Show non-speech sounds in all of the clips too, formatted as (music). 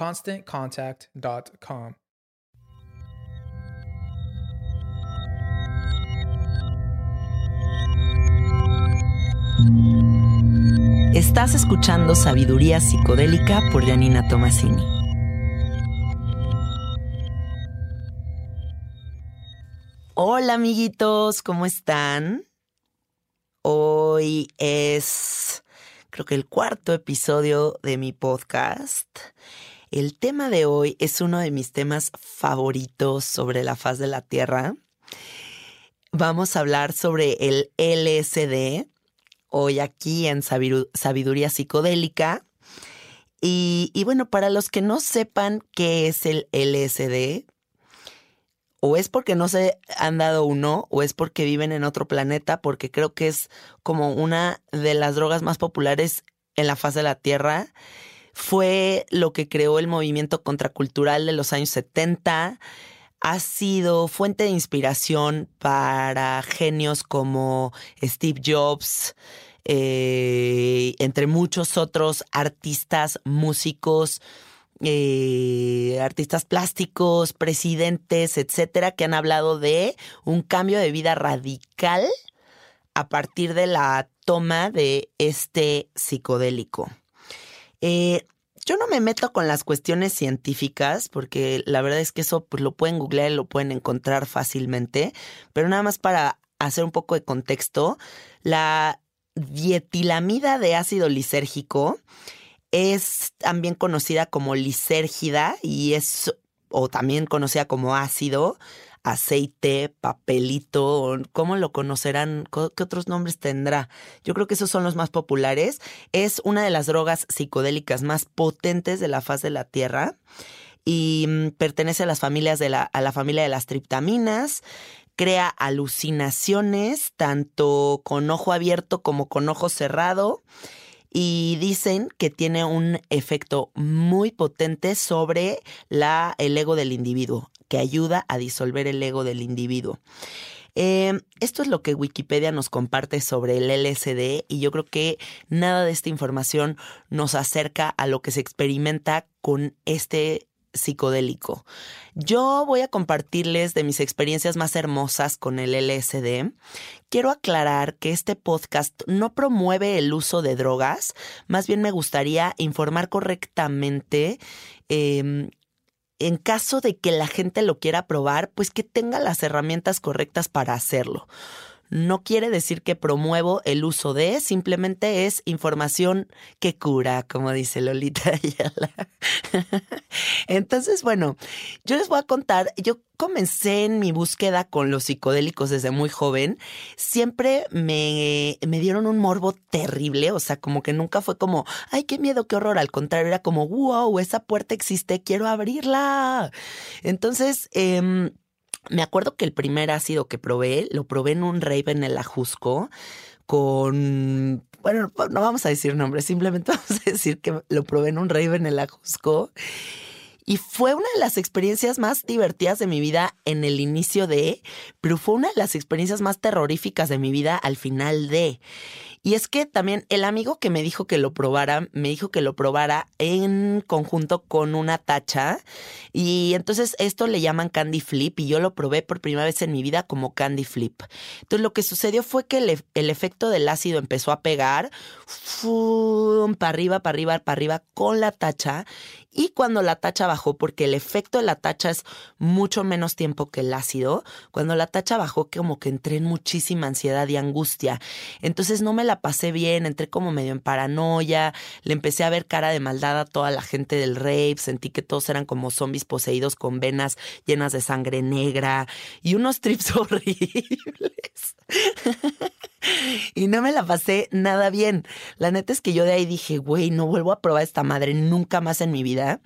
ConstantContact.com. Estás escuchando Sabiduría Psicodélica por Janina Tomasini. Hola amiguitos, ¿cómo están? Hoy es, creo que el cuarto episodio de mi podcast. El tema de hoy es uno de mis temas favoritos sobre la faz de la Tierra. Vamos a hablar sobre el LSD, hoy aquí en Sabiduría Psicodélica. Y, y bueno, para los que no sepan qué es el LSD, o es porque no se han dado uno, o es porque viven en otro planeta, porque creo que es como una de las drogas más populares en la faz de la Tierra. Fue lo que creó el movimiento contracultural de los años 70. Ha sido fuente de inspiración para genios como Steve Jobs, eh, entre muchos otros artistas, músicos, eh, artistas plásticos, presidentes, etcétera, que han hablado de un cambio de vida radical a partir de la toma de este psicodélico. Eh, yo no me meto con las cuestiones científicas porque la verdad es que eso pues, lo pueden googlear y lo pueden encontrar fácilmente, pero nada más para hacer un poco de contexto, la dietilamida de ácido lisérgico es también conocida como lisérgida y es, o también conocida como ácido, aceite, papelito, ¿cómo lo conocerán? ¿Qué otros nombres tendrá? Yo creo que esos son los más populares. Es una de las drogas psicodélicas más potentes de la faz de la Tierra y mm, pertenece a las familias de la, a la familia de las triptaminas. Crea alucinaciones tanto con ojo abierto como con ojo cerrado y dicen que tiene un efecto muy potente sobre la, el ego del individuo, que ayuda a disolver el ego del individuo. Em, esto es lo que Wikipedia nos comparte sobre el LSD y yo creo que nada de esta información nos acerca a lo que se experimenta con este psicodélico. Yo voy a compartirles de mis experiencias más hermosas con el LSD. Quiero aclarar que este podcast no promueve el uso de drogas, más bien me gustaría informar correctamente em, en caso de que la gente lo quiera probar, pues que tenga las herramientas correctas para hacerlo. No quiere decir que promuevo el uso de, simplemente es información que cura, como dice Lolita (laughs) Ayala. Entonces, bueno, yo les voy a contar, yo comencé en mi búsqueda con los psicodélicos desde muy joven, siempre me, me, dieron un morbo terrible, o sea, como que nunca fue como, ay, qué miedo, qué horror, al contrario, era como, wow, esa puerta existe, quiero abrirla. Entonces, eh, me acuerdo que el primer ácido que probé, lo probé en un rave en el Ajusco con bueno, no vamos a decir nombres, simplemente (laughs) vamos a decir que lo probé en un rave en el Ajusco y fue una de las experiencias más divertidas de mi vida en el inicio de, pero fue una de las experiencias más terroríficas de mi vida al final de. Y es que también el amigo que me dijo que lo probara, me dijo que lo probara en conjunto con una tacha. Y entonces esto le llaman candy flip y yo lo probé por primera vez en mi vida como candy flip. Entonces lo que sucedió fue que el, efecto del ácido empezó a pegar, para arriba, para arriba, para arriba con la tacha y cuando la tacha bajó, porque el efecto de la tacha es mucho menos tiempo que el ácido, cuando la tacha bajó como que entré en muchísima ansiedad y angustia. Entonces no me la pasé bien, entré como medio en paranoia, le empecé a ver cara de maldad a toda la gente del rave, sentí que todos eran como zombies poseídos con venas llenas de sangre negra y unos trips (laughs) horribles. (laughs) y no me la pasé nada bien. La neta es que yo de ahí dije, güey, no vuelvo a probar esta madre nunca más en mi vida.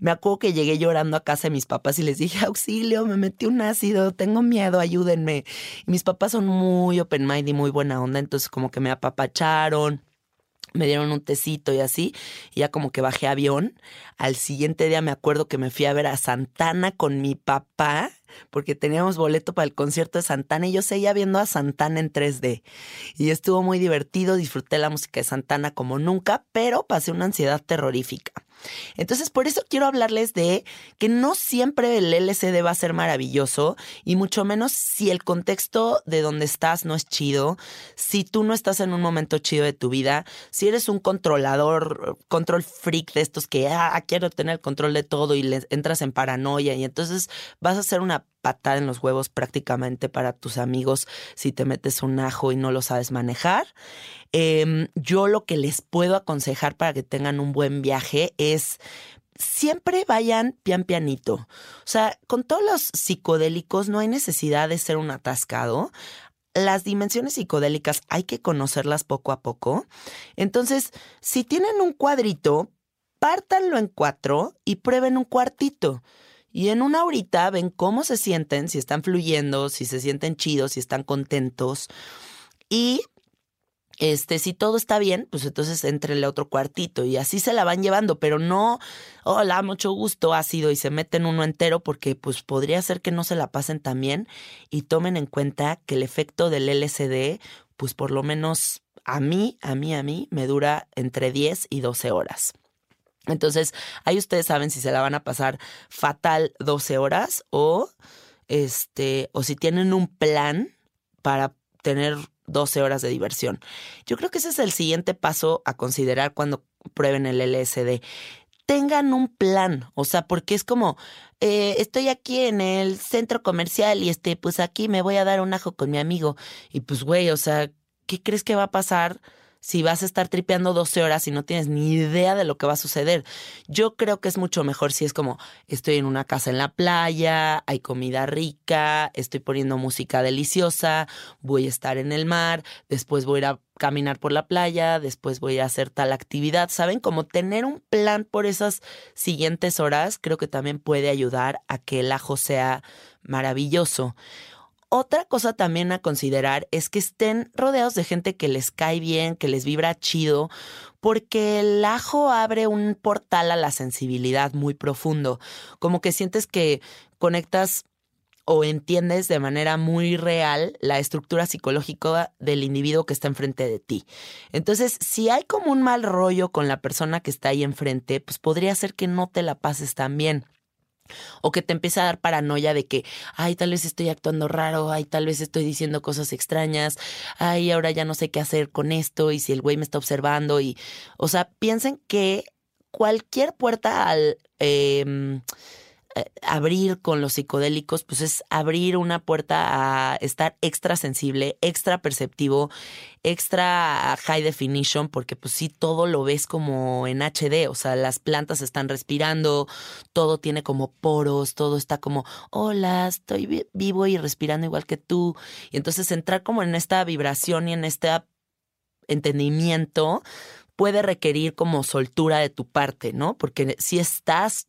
Me acuerdo que llegué llorando a casa de mis papás y les dije, auxilio, me metí un ácido, tengo miedo, ayúdenme. Y mis papás son muy open mind y muy buena onda, entonces como que me apapacharon me dieron un tecito y así, y ya como que bajé avión. Al siguiente día me acuerdo que me fui a ver a Santana con mi papá, porque teníamos boleto para el concierto de Santana y yo seguía viendo a Santana en 3D. Y estuvo muy divertido, disfruté la música de Santana como nunca, pero pasé una ansiedad terrorífica. Entonces, por eso quiero hablarles de que no siempre el LCD va a ser maravilloso y mucho menos si el contexto de donde estás no es chido, si tú no estás en un momento chido de tu vida, si eres un controlador, control freak de estos que, ah, quiero tener control de todo y le entras en paranoia y entonces vas a hacer una patada en los huevos prácticamente para tus amigos si te metes un ajo y no lo sabes manejar. Em, yo lo que les puedo aconsejar para que tengan un buen viaje es siempre vayan pian pianito. O sea, con todos los psicodélicos no hay necesidad de ser un atascado. Las dimensiones psicodélicas hay que conocerlas poco a poco. Entonces, si tienen un cuadrito, pártanlo en cuatro y prueben un cuartito. Y en una horita ven cómo se sienten, si están fluyendo, si se sienten chidos, si están contentos. Y este, si todo está bien, pues entonces entre el otro cuartito y así se la van llevando, pero no, hola, mucho gusto, ácido y se meten uno entero porque pues podría ser que no se la pasen tan bien y tomen en cuenta que el efecto del LCD, pues por lo menos a mí, a mí, a mí, me dura entre 10 y 12 horas. Entonces, ahí ustedes saben si se la van a pasar fatal 12 horas o este, o si tienen un plan para tener 12 horas de diversión. Yo creo que ese es el siguiente paso a considerar cuando prueben el LSD. Tengan un plan, o sea, porque es como, eh, estoy aquí en el centro comercial y este, pues aquí me voy a dar un ajo con mi amigo. Y pues, güey, o sea, ¿qué crees que va a pasar? Si vas a estar tripeando 12 horas y no tienes ni idea de lo que va a suceder. Yo creo que es mucho mejor si es como estoy en una casa en la playa, hay comida rica, estoy poniendo música deliciosa, voy a estar en el mar, después voy a ir a caminar por la playa, después voy a hacer tal actividad, ¿saben? Como tener un plan por esas siguientes horas creo que también puede ayudar a que el ajo sea maravilloso. Otra cosa también a considerar es que estén rodeados de gente que les cae bien, que les vibra chido, porque el ajo abre un portal a la sensibilidad muy profundo, como que sientes que conectas o entiendes de manera muy real la estructura psicológica del individuo que está enfrente de ti. Entonces, si hay como un mal rollo con la persona que está ahí enfrente, pues podría ser que no te la pases tan bien. O que te empieza a dar paranoia de que, ay, tal vez estoy actuando raro, ay, tal vez estoy diciendo cosas extrañas, ay, ahora ya no sé qué hacer con esto y si el güey me está observando y, o sea, piensen que cualquier puerta al, eh, abrir con los psicodélicos, pues es abrir una puerta a estar extra sensible, extra perceptivo, extra high definition, porque pues sí, todo lo ves como en HD, o sea, las plantas están respirando, todo tiene como poros, todo está como, hola, estoy vivo y respirando igual que tú. Y entonces entrar como en esta vibración y en este entendimiento puede requerir como soltura de tu parte, ¿no? Porque si estás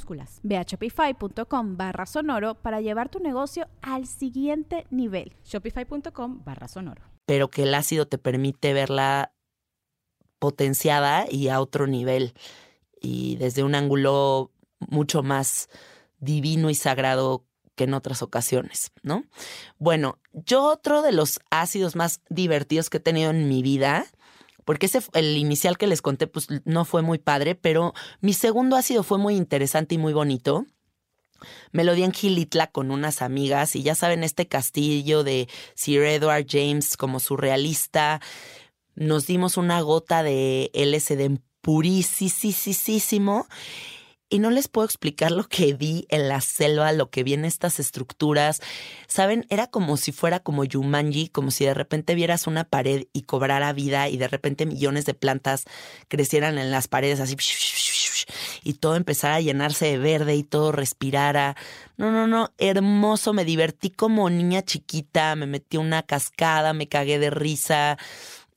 Ve a shopify.com barra sonoro para llevar tu negocio al siguiente nivel. Shopify.com barra sonoro. Pero que el ácido te permite verla potenciada y a otro nivel y desde un ángulo mucho más divino y sagrado que en otras ocasiones, ¿no? Bueno, yo otro de los ácidos más divertidos que he tenido en mi vida porque ese el inicial que les conté pues no fue muy padre, pero mi segundo ácido fue muy interesante y muy bonito. Me lo di en Gilitla con unas amigas y ya saben, este castillo de Sir Edward James como surrealista. Nos dimos una gota de LSD purísimo y no les puedo explicar lo que vi en la selva, lo que vi en estas estructuras. Saben, era como si fuera como Yumanji, como si de repente vieras una pared y cobrara vida y de repente millones de plantas crecieran en las paredes así y todo empezara a llenarse de verde y todo respirara. No, no, no, hermoso, me divertí como niña chiquita, me metí una cascada, me cagué de risa.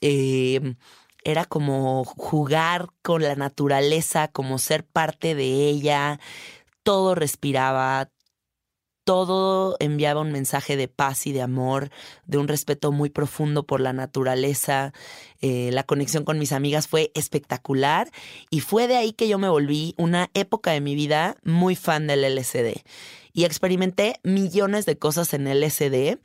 Eh, era como jugar con la naturaleza, como ser parte de ella, todo respiraba, todo enviaba un mensaje de paz y de amor, de un respeto muy profundo por la naturaleza. Eh, la conexión con mis amigas fue espectacular y fue de ahí que yo me volví una época de mi vida muy fan del LSD y experimenté millones de cosas en LSD.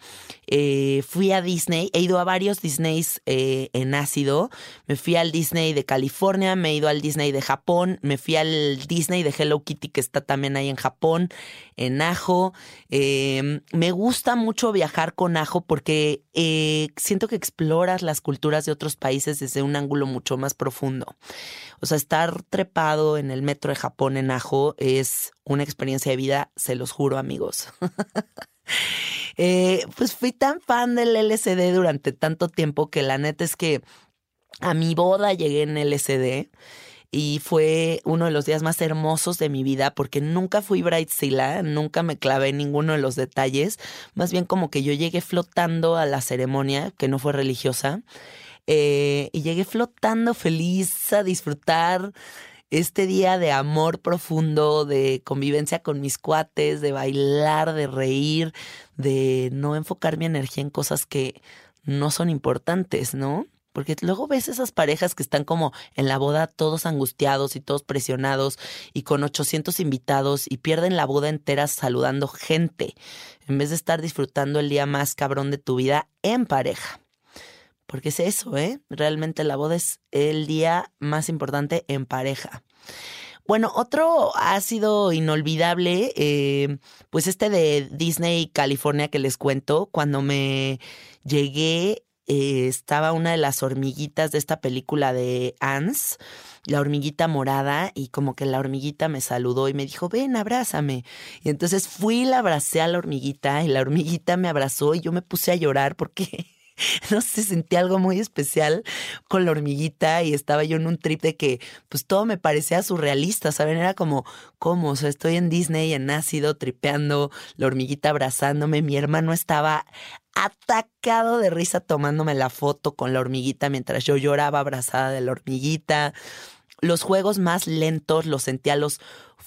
Eh, fui a Disney, he ido a varios Disneys eh, en ácido. Me fui al Disney de California, me he ido al Disney de Japón, me fui al Disney de Hello Kitty que está también ahí en Japón, en Ajo. Em, me gusta mucho viajar con Ajo porque eh, siento que exploras las culturas de otros países desde un ángulo mucho más profundo. O sea, estar trepado en el metro de Japón en Ajo es una experiencia de vida, se los juro, amigos. (laughs) Eh, pues fui tan fan del LSD durante tanto tiempo que la neta es que a mi boda llegué en LSD y fue uno de los días más hermosos de mi vida porque nunca fui bridezilla, nunca me clavé en ninguno de los detalles, más bien como que yo llegué flotando a la ceremonia, que no fue religiosa, eh, y llegué flotando feliz a disfrutar este día de amor profundo, de convivencia con mis cuates, de bailar, de reír, de no enfocar mi energía en cosas que no son importantes, ¿no? Porque luego ves esas parejas que están como en la boda todos angustiados y todos presionados y con 800 invitados y pierden la boda entera saludando gente en vez de estar disfrutando el día más cabrón de tu vida en pareja. Porque es eso, ¿eh? Realmente la boda es el día más importante en pareja. Bueno, otro ha sido inolvidable, eh, pues este de Disney California que les cuento, cuando me llegué eh, estaba una de las hormiguitas de esta película de Ans, la hormiguita morada, y como que la hormiguita me saludó y me dijo, ven, abrázame. Y entonces fui y la abracé a la hormiguita y la hormiguita me abrazó y yo me puse a llorar porque (laughs) no sé, sentí algo muy especial con la hormiguita y estaba yo en un trip de que pues todo me parecía surrealista, ¿saben? Era como, ¿cómo? O sea, estoy en Disney, en ácido, tripeando, la hormiguita abrazándome, mi hermano estaba atacado de risa tomándome la foto con la hormiguita mientras yo lloraba abrazada de la hormiguita. Los juegos más lentos los sentía los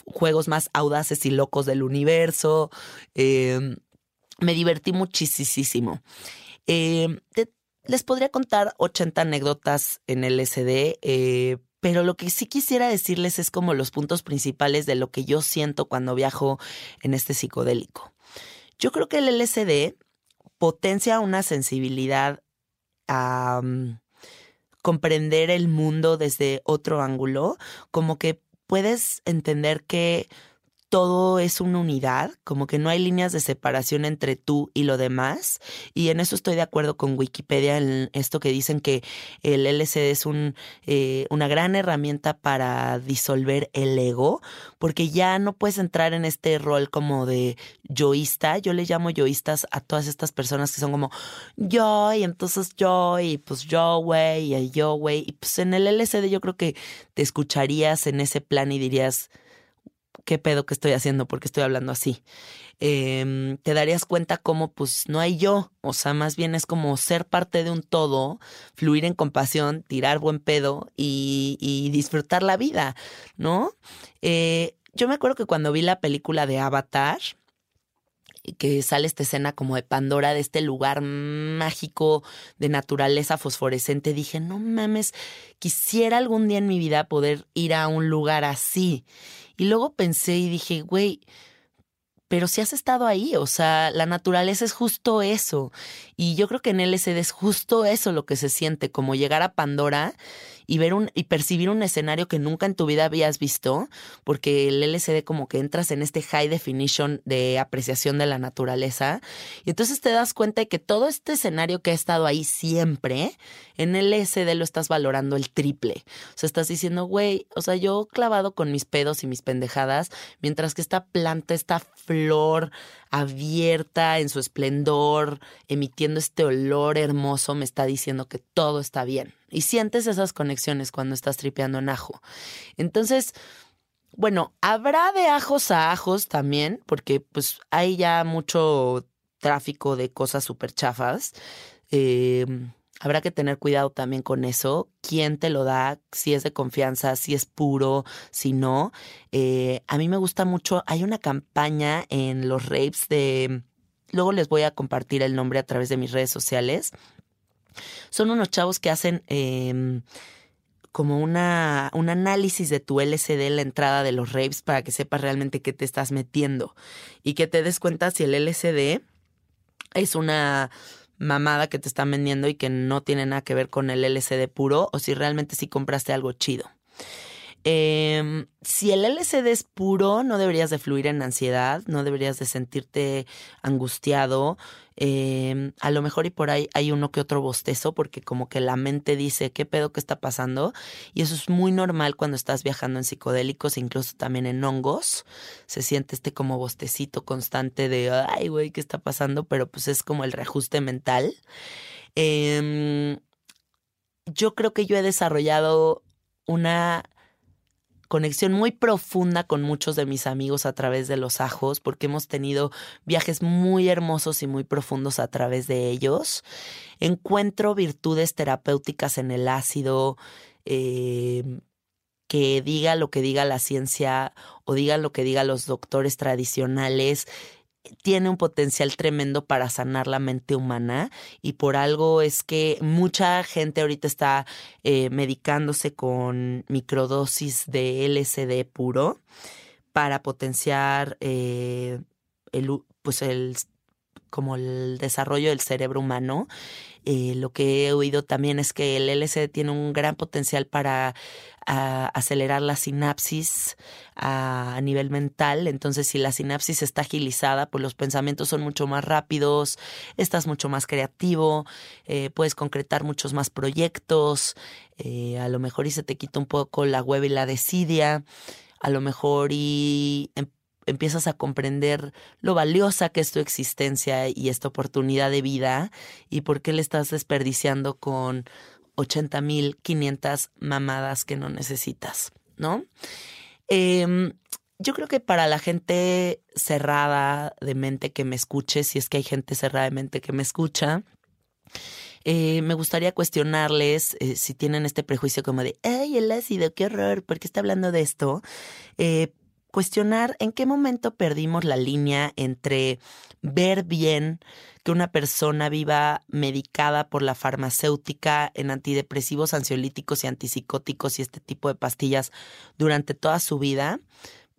juegos más audaces y locos del universo. Em, me divertí muchísimo. Em, les podría contar 80 anécdotas en el SD, eh, pero lo que sí quisiera decirles es como los puntos principales de lo que yo siento cuando viajo en este psicodélico. Yo creo que el LSD potencia una sensibilidad a mm, comprender el mundo desde otro ángulo, como que puedes entender que todo es una unidad, como que no hay líneas de separación entre tú y lo demás. Y en eso estoy de acuerdo con Wikipedia, en esto que dicen que el LCD es un, eh, una gran herramienta para disolver el ego, porque ya no puedes entrar en este rol como de yoísta. Yo le llamo yoístas a todas estas personas que son como yo, y entonces yo, y pues yo, güey, y yo, güey. Y pues en el LCD yo creo que te escucharías en ese plan y dirías, qué pedo que estoy haciendo, porque estoy hablando así. Em, te darías cuenta como pues no hay yo, o sea, más bien es como ser parte de un todo, fluir en compasión, tirar buen pedo y, disfrutar la vida, ¿no? Eh, yo me acuerdo que cuando vi la película de Avatar, que sale esta escena como de Pandora, de este lugar mágico de naturaleza fosforescente, dije, no mames, quisiera algún día en mi vida poder ir a un lugar así. Y luego pensé y dije, güey, pero si has estado ahí, o sea, la naturaleza es justo eso. Y yo creo que en LSD es justo eso lo que se siente, como llegar a Pandora y ver un y percibir un escenario que nunca en tu vida habías visto, porque el LSD como que entras en este high definition de apreciación de la naturaleza y entonces te das cuenta de que todo este escenario que ha estado ahí siempre, en el LSD lo estás valorando el triple. O sea, estás diciendo, güey, o sea, yo clavado con mis pedos y mis pendejadas, mientras que esta planta, esta flor abierta en su esplendor, emitiendo este olor hermoso, me está diciendo que todo está bien. Y sientes esas conexiones cuando estás tripeando en ajo. Entonces, bueno, habrá de ajos a ajos también, porque pues hay ya mucho tráfico de cosas súper chafas. Eh, habrá que tener cuidado también con eso. ¿Quién te lo da? Si es de confianza, si es puro, si no. Eh, a mí me gusta mucho. Hay una campaña en los rapes de. Luego les voy a compartir el nombre a través de mis redes sociales. Son unos chavos que hacen em, como una, un análisis de tu LCD en la entrada de los raves para que sepas realmente qué te estás metiendo y que te des cuenta si el LCD es una mamada que te están vendiendo y que no tiene nada que ver con el LCD puro o si realmente sí compraste algo chido. Eh, si el LCD es puro, no deberías de fluir en ansiedad, no deberías de sentirte angustiado. Eh, a lo mejor y por ahí hay uno que otro bostezo porque como que la mente dice, ¿qué pedo que está pasando? Y eso es muy normal cuando estás viajando en psicodélicos, incluso también en hongos. Se siente este como bostecito constante de, ay, güey, ¿qué está pasando? Pero pues es como el reajuste mental. Eh, yo creo que yo he desarrollado una conexión muy profunda con muchos de mis amigos a través de los ajos, porque hemos tenido viajes muy hermosos y muy profundos a través de ellos. Encuentro virtudes terapéuticas en el ácido. Eh, que diga lo que diga la ciencia o diga lo que diga los doctores tradicionales, tiene un potencial tremendo para sanar la mente humana y por algo es que mucha gente ahorita está eh, medicándose con microdosis de LSD puro para potenciar eh, el, pues el, como el desarrollo del cerebro humano. Eh, lo que he oído también es que el LSD tiene un gran potencial para acelerar la sinapsis a, nivel mental. Entonces, si la sinapsis está agilizada, pues los pensamientos son mucho más rápidos, estás mucho más creativo, eh, puedes concretar muchos más proyectos, eh, a lo mejor y se te quita un poco la hueva y la desidia, a lo mejor y em, empiezas a comprender lo valiosa que es tu existencia y esta oportunidad de vida y por qué le estás desperdiciando con 80 mil 500 mamadas que no necesitas, ¿no? Em, yo creo que para la gente cerrada de mente que me escuche, si es que hay gente cerrada de mente que me escucha, eh, me gustaría cuestionarles eh, si tienen este prejuicio como de, ay, el ácido, qué horror, ¿por qué está hablando de esto? Eh, cuestionar en qué momento perdimos la línea entre ver bien que una persona viva medicada por la farmacéutica en antidepresivos, ansiolíticos y antipsicóticos y este tipo de pastillas durante toda su vida,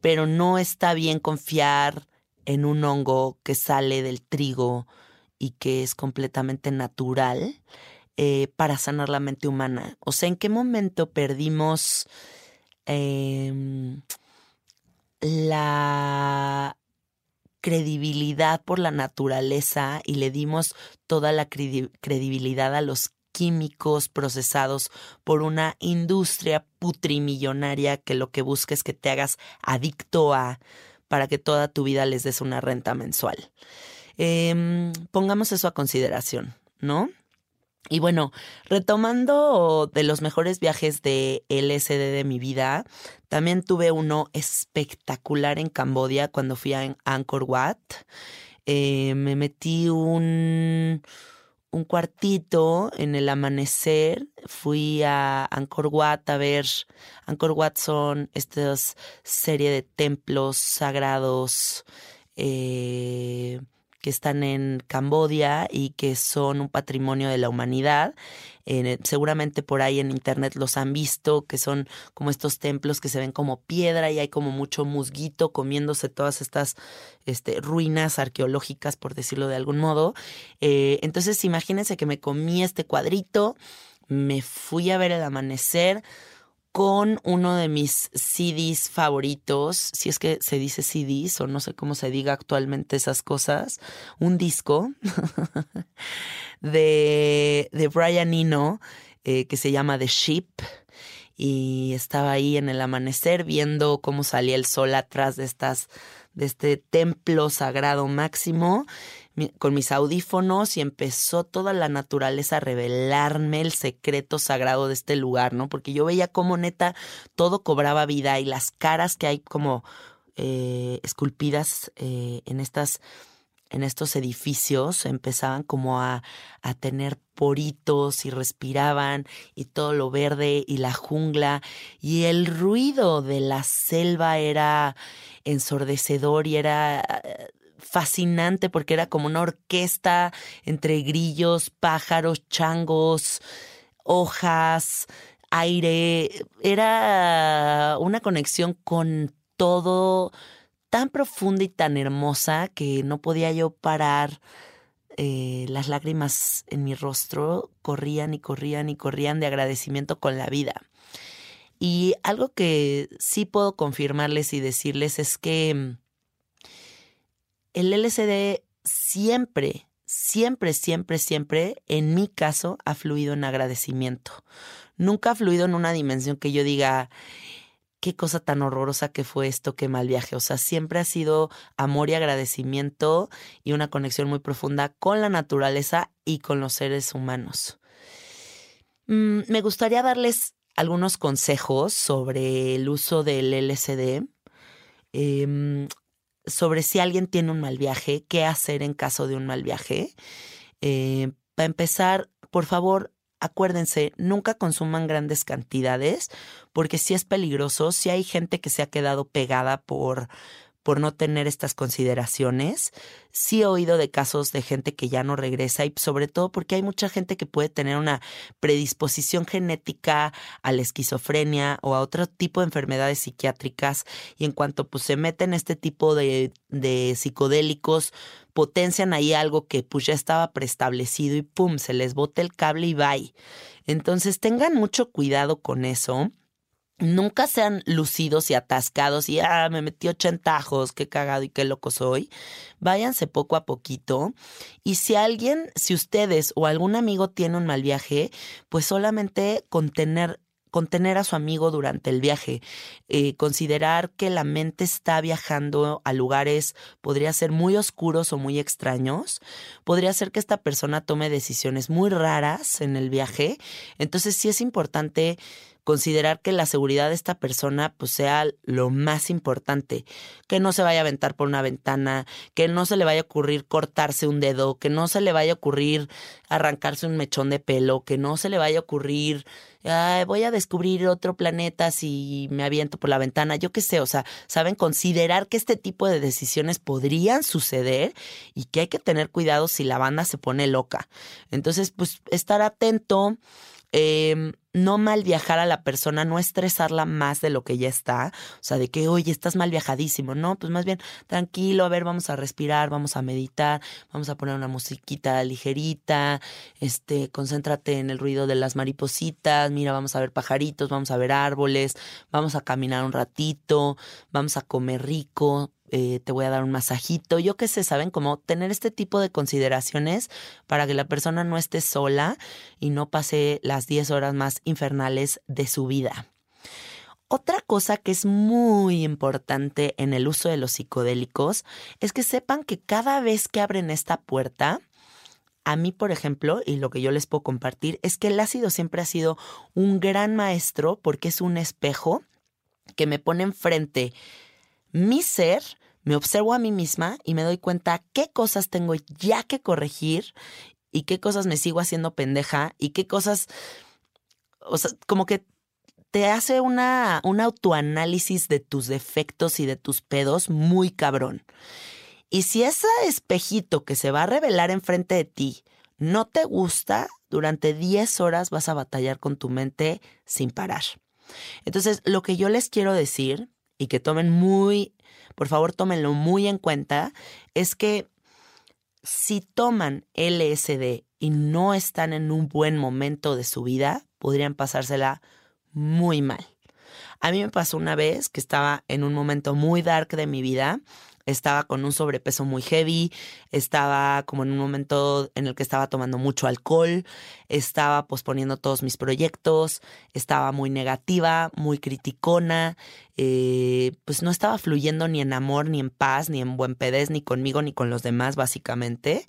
pero no está bien confiar en un hongo que sale del trigo y que es completamente natural eh, para sanar la mente humana. O sea, ¿en qué momento perdimos em, la credibilidad por la naturaleza y le dimos toda la credibilidad a los químicos procesados por una industria putrimillonaria que lo que busca es que te hagas adicto a para que toda tu vida les des una renta mensual. Em, pongamos eso a consideración, ¿no? Y bueno, retomando de los mejores viajes de LSD de mi vida, también tuve uno espectacular en Cambodia cuando fui a Angkor Wat. Eh, me metí un, un cuartito en el amanecer. Fui a Angkor Wat a ver. Angkor Wat son estas serie de templos sagrados. Eh, que están en Cambodia y que son un patrimonio de la humanidad. Eh, seguramente por ahí en internet los han visto, que son como estos templos que se ven como piedra y hay como mucho musguito comiéndose todas estas este, ruinas arqueológicas, por decirlo de algún modo. Eh, entonces imagínense que me comí este cuadrito, me fui a ver el amanecer, con uno de mis CDs favoritos, si es que se dice CDs o no sé cómo se diga actualmente esas cosas, un disco (laughs) de, de Brian Eno eh, que se llama The Sheep y estaba ahí en el amanecer viendo cómo salía el sol atrás de estas de este templo sagrado máximo con mis audífonos y empezó toda la naturaleza a revelarme el secreto sagrado de este lugar, ¿no? Porque yo veía cómo neta todo cobraba vida y las caras que hay como eh, esculpidas eh, en estas en estos edificios empezaban como a, a, tener poritos y respiraban y todo lo verde y la jungla y el ruido de la selva era ensordecedor y era fascinante porque era como una orquesta entre grillos, pájaros, changos, hojas, aire. Era una conexión con todo tan profunda y tan hermosa que no podía yo parar. Eh, las lágrimas en mi rostro corrían y corrían y corrían de agradecimiento con la vida. Y algo que sí puedo confirmarles y decirles es que el LCD siempre, siempre, siempre, siempre, en mi caso, ha fluido en agradecimiento. Nunca ha fluido en una dimensión que yo diga, qué cosa tan horrorosa que fue esto, qué mal viaje. O sea, siempre ha sido amor y agradecimiento y una conexión muy profunda con la naturaleza y con los seres humanos. Mm, me gustaría darles algunos consejos sobre el uso del LSD. Em, sobre si alguien tiene un mal viaje, qué hacer en caso de un mal viaje. Eh, para empezar, por favor, acuérdense, nunca consuman grandes cantidades, porque si es peligroso, si hay gente que se ha quedado pegada por por no tener estas consideraciones. Sí he oído de casos de gente que ya no regresa y sobre todo porque hay mucha gente que puede tener una predisposición genética a la esquizofrenia o a otro tipo de enfermedades psiquiátricas y en cuanto pues se meten este tipo de, de psicodélicos potencian ahí algo que pues ya estaba preestablecido y pum, se les bota el cable y bye. Entonces tengan mucho cuidado con eso nunca sean lucidos y atascados y, ah, me metí 80 ajos, qué cagado y qué loco soy. Váyanse poco a poquito. Y si alguien, si ustedes o algún amigo tiene un mal viaje, pues solamente contener contener a su amigo durante el viaje, eh, considerar que la mente está viajando a lugares, podría ser muy oscuros o muy extraños, podría ser que esta persona tome decisiones muy raras en el viaje, entonces sí es importante considerar que la seguridad de esta persona pues sea lo más importante, que no se vaya a aventar por una ventana, que no se le vaya a ocurrir cortarse un dedo, que no se le vaya a ocurrir arrancarse un mechón de pelo, que no se le vaya a ocurrir voy a descubrir otro planeta si me aviento por la ventana, yo qué sé, o sea, saben considerar que este tipo de decisiones podrían suceder y que hay que tener cuidado si la banda se pone loca. Entonces, pues estar atento, eh, no mal viajar a la persona, no estresarla más de lo que ya está, o sea, de que, oye, estás mal viajadísimo, no, pues más bien, tranquilo, a ver, vamos a respirar, vamos a meditar, vamos a poner una musiquita ligerita, este, concéntrate en el ruido de las maripositas, mira, vamos a ver pajaritos, vamos a ver árboles, vamos a caminar un ratito, vamos a comer rico, eh, te voy a dar un masajito, yo qué sé, ¿saben? Como tener este tipo de consideraciones para que la persona no esté sola y no pase las 10 horas más infernales de su vida. Otra cosa que es muy importante en el uso de los psicodélicos es que sepan que cada vez que abren esta puerta, a mí, por ejemplo, y lo que yo les puedo compartir, es que el ácido siempre ha sido un gran maestro porque es un espejo que me pone enfrente mi ser me observo a mí misma y me doy cuenta qué cosas tengo ya que corregir y qué cosas me sigo haciendo pendeja y qué cosas, o sea, como que te hace una, un autoanálisis de tus defectos y de tus pedos muy cabrón. Y si ese espejito que se va a revelar enfrente de ti no te gusta, durante 10 horas vas a batallar con tu mente sin parar. Entonces, lo que yo les quiero decir y que tomen muy por favor tómenlo muy en cuenta, es que si toman LSD y no están en un buen momento de su vida, podrían pasársela muy mal. A mí me pasó una vez que estaba en un momento muy dark de mi vida estaba con un sobrepeso muy heavy, estaba como en un momento en el que estaba tomando mucho alcohol, estaba posponiendo todos mis proyectos, estaba muy negativa, muy criticona, eh, pues no estaba fluyendo ni en amor, ni en paz, ni en buen pedez, ni conmigo, ni con los demás, básicamente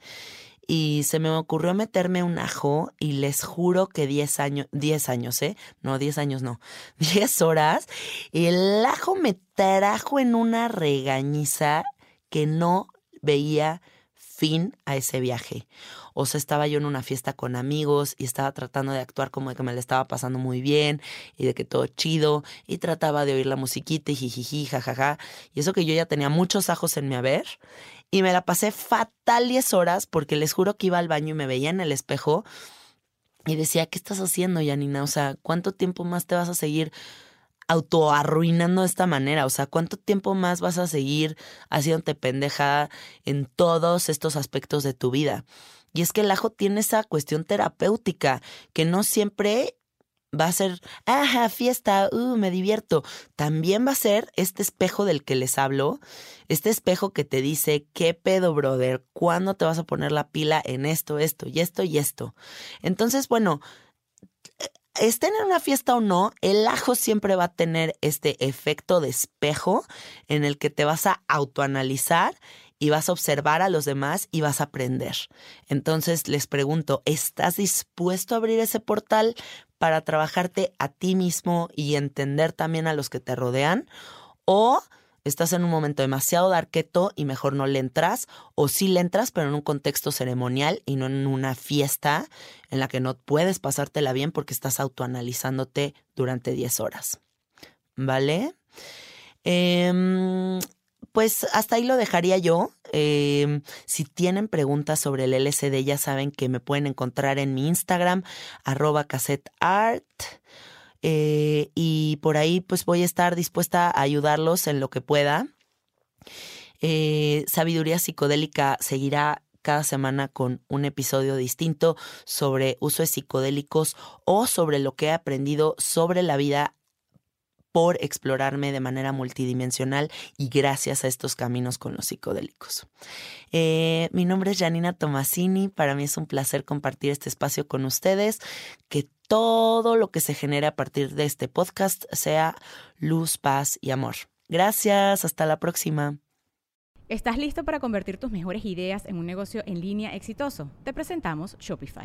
y se me ocurrió meterme un ajo y les juro que 10 años, 10 años, ¿eh? No, 10 años no, (laughs) 10 horas, el ajo me trajo en una regañiza que no veía fin a ese viaje. O sea, estaba yo en una fiesta con amigos y estaba tratando de actuar como de que me le estaba pasando muy bien y de que todo chido y trataba de oír la musiquita y jijiji, jajaja. Y eso que yo ya tenía muchos ajos en mi haber y me la pasé fatal 10 horas porque les juro que iba al baño y me veía en el espejo y decía, ¿qué estás haciendo, Yanina? O sea, ¿cuánto tiempo más te vas a seguir autoarruinando de esta manera? O sea, ¿cuánto tiempo más vas a seguir haciéndote pendeja en todos estos aspectos de tu vida? Y es que el ajo tiene esa cuestión terapéutica que no siempre va a ser, ajá, fiesta, uh, me divierto. También va a ser este espejo del que les hablo, este espejo que te dice, ¿qué pedo, brother? ¿Cuándo te vas a poner la pila en esto, esto y esto y esto? Entonces, bueno, estén en una fiesta o no, el ajo siempre va a tener este efecto de espejo en el que te vas a autoanalizar y vas a observar a los demás y vas a aprender. Entonces les pregunto, ¿estás dispuesto a abrir ese portal para trabajarte a ti mismo y entender también a los que te rodean, o estás en un momento demasiado darqueto y mejor no le entras, o sí le entras, pero en un contexto ceremonial y no en una fiesta en la que no puedes pasártela bien porque estás autoanalizándote durante 10 horas. ¿Vale? Eh, pues hasta ahí lo dejaría yo. Em, si tienen preguntas sobre el LCD, ya saben que me pueden encontrar en mi Instagram, arroba cassetteart. Eh, y por ahí pues voy a estar dispuesta a ayudarlos en lo que pueda. Eh, Sabiduría psicodélica seguirá cada semana con un episodio distinto sobre uso de psicodélicos o sobre lo que he aprendido sobre la vida por explorarme de manera multidimensional y gracias a estos caminos con los psicodélicos. Eh, mi nombre es Janina Tomasini, para mí es un placer compartir este espacio con ustedes, que todo lo que se genere a partir de este podcast sea luz, paz y amor. Gracias, hasta la próxima. ¿Estás listo para convertir tus mejores ideas en un negocio en línea exitoso? Te presentamos Shopify.